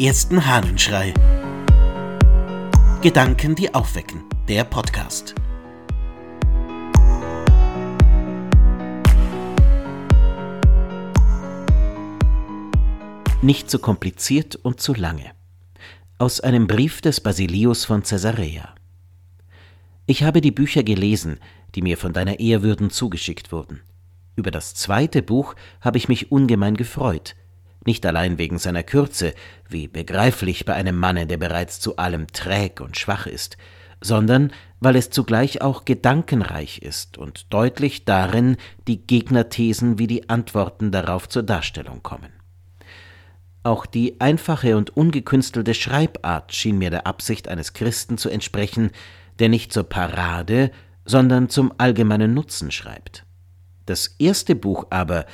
ersten Hahnenschrei. Gedanken, die aufwecken. Der Podcast. Nicht zu kompliziert und zu lange. Aus einem Brief des Basilius von Caesarea. Ich habe die Bücher gelesen, die mir von deiner Ehrwürden zugeschickt wurden. Über das zweite Buch habe ich mich ungemein gefreut, nicht allein wegen seiner Kürze, wie begreiflich bei einem Manne, der bereits zu allem träg und schwach ist, sondern weil es zugleich auch gedankenreich ist und deutlich darin die Gegnerthesen wie die Antworten darauf zur Darstellung kommen. Auch die einfache und ungekünstelte Schreibart schien mir der Absicht eines Christen zu entsprechen, der nicht zur Parade, sondern zum allgemeinen Nutzen schreibt. Das erste Buch aber,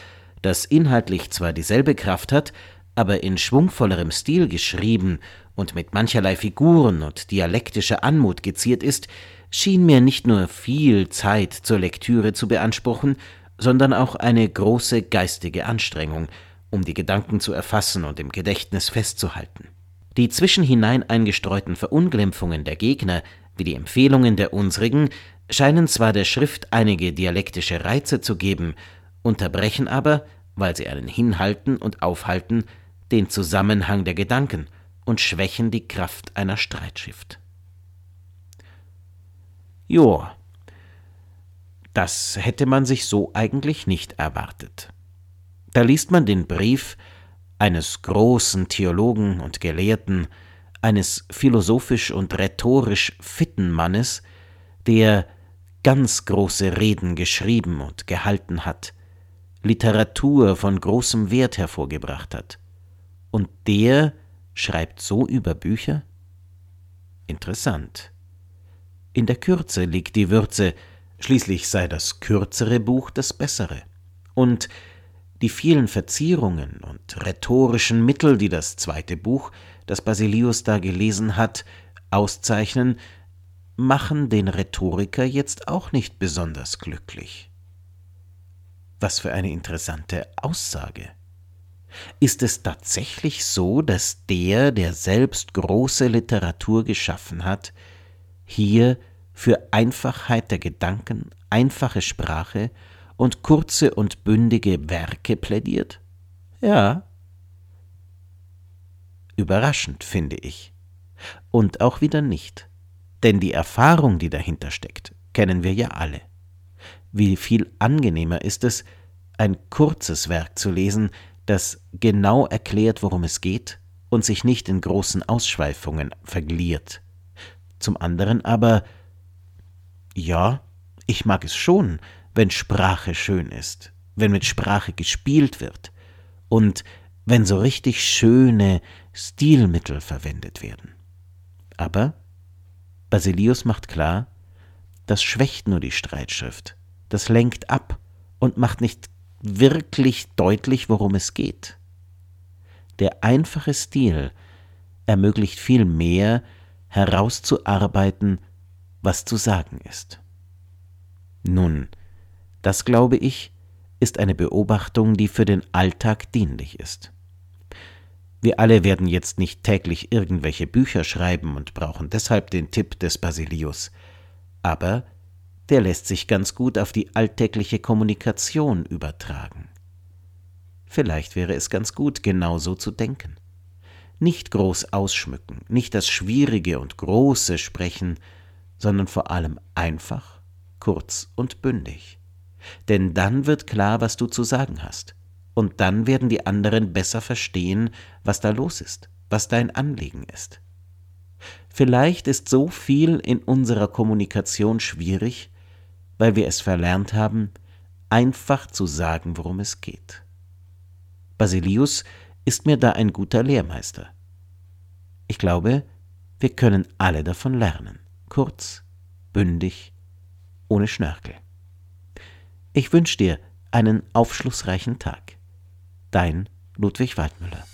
das inhaltlich zwar dieselbe Kraft hat, aber in schwungvollerem Stil geschrieben und mit mancherlei Figuren und dialektischer Anmut geziert ist, schien mir nicht nur viel Zeit zur Lektüre zu beanspruchen, sondern auch eine große geistige Anstrengung, um die Gedanken zu erfassen und im Gedächtnis festzuhalten. Die zwischenhinein eingestreuten Verunglimpfungen der Gegner, wie die Empfehlungen der unsrigen, scheinen zwar der Schrift einige dialektische Reize zu geben, unterbrechen aber, weil sie einen hinhalten und aufhalten, den Zusammenhang der Gedanken und schwächen die Kraft einer Streitschrift. Jo, das hätte man sich so eigentlich nicht erwartet. Da liest man den Brief eines großen Theologen und Gelehrten, eines philosophisch und rhetorisch fitten Mannes, der ganz große Reden geschrieben und gehalten hat, Literatur von großem Wert hervorgebracht hat. Und der schreibt so über Bücher? Interessant. In der Kürze liegt die Würze, schließlich sei das kürzere Buch das bessere. Und die vielen Verzierungen und rhetorischen Mittel, die das zweite Buch, das Basilius da gelesen hat, auszeichnen, machen den Rhetoriker jetzt auch nicht besonders glücklich. Was für eine interessante Aussage. Ist es tatsächlich so, dass der, der selbst große Literatur geschaffen hat, hier für Einfachheit der Gedanken, einfache Sprache und kurze und bündige Werke plädiert? Ja. Überraschend, finde ich. Und auch wieder nicht. Denn die Erfahrung, die dahinter steckt, kennen wir ja alle. Wie viel angenehmer ist es, ein kurzes Werk zu lesen, das genau erklärt, worum es geht und sich nicht in großen Ausschweifungen vergliert. Zum anderen aber, ja, ich mag es schon, wenn Sprache schön ist, wenn mit Sprache gespielt wird und wenn so richtig schöne Stilmittel verwendet werden. Aber Basilius macht klar, das schwächt nur die Streitschrift, das lenkt ab und macht nicht wirklich deutlich, worum es geht. Der einfache Stil ermöglicht viel mehr herauszuarbeiten, was zu sagen ist. Nun, das glaube ich, ist eine Beobachtung, die für den Alltag dienlich ist. Wir alle werden jetzt nicht täglich irgendwelche Bücher schreiben und brauchen deshalb den Tipp des Basilius. Aber der lässt sich ganz gut auf die alltägliche Kommunikation übertragen. Vielleicht wäre es ganz gut, genau so zu denken. Nicht groß ausschmücken, nicht das Schwierige und Große sprechen, sondern vor allem einfach, kurz und bündig. Denn dann wird klar, was du zu sagen hast und dann werden die anderen besser verstehen, was da los ist, was dein Anliegen ist. Vielleicht ist so viel in unserer Kommunikation schwierig, weil wir es verlernt haben, einfach zu sagen, worum es geht. Basilius ist mir da ein guter Lehrmeister. Ich glaube, wir können alle davon lernen, kurz, bündig, ohne Schnörkel. Ich wünsche dir einen aufschlussreichen Tag. Dein Ludwig Waldmüller.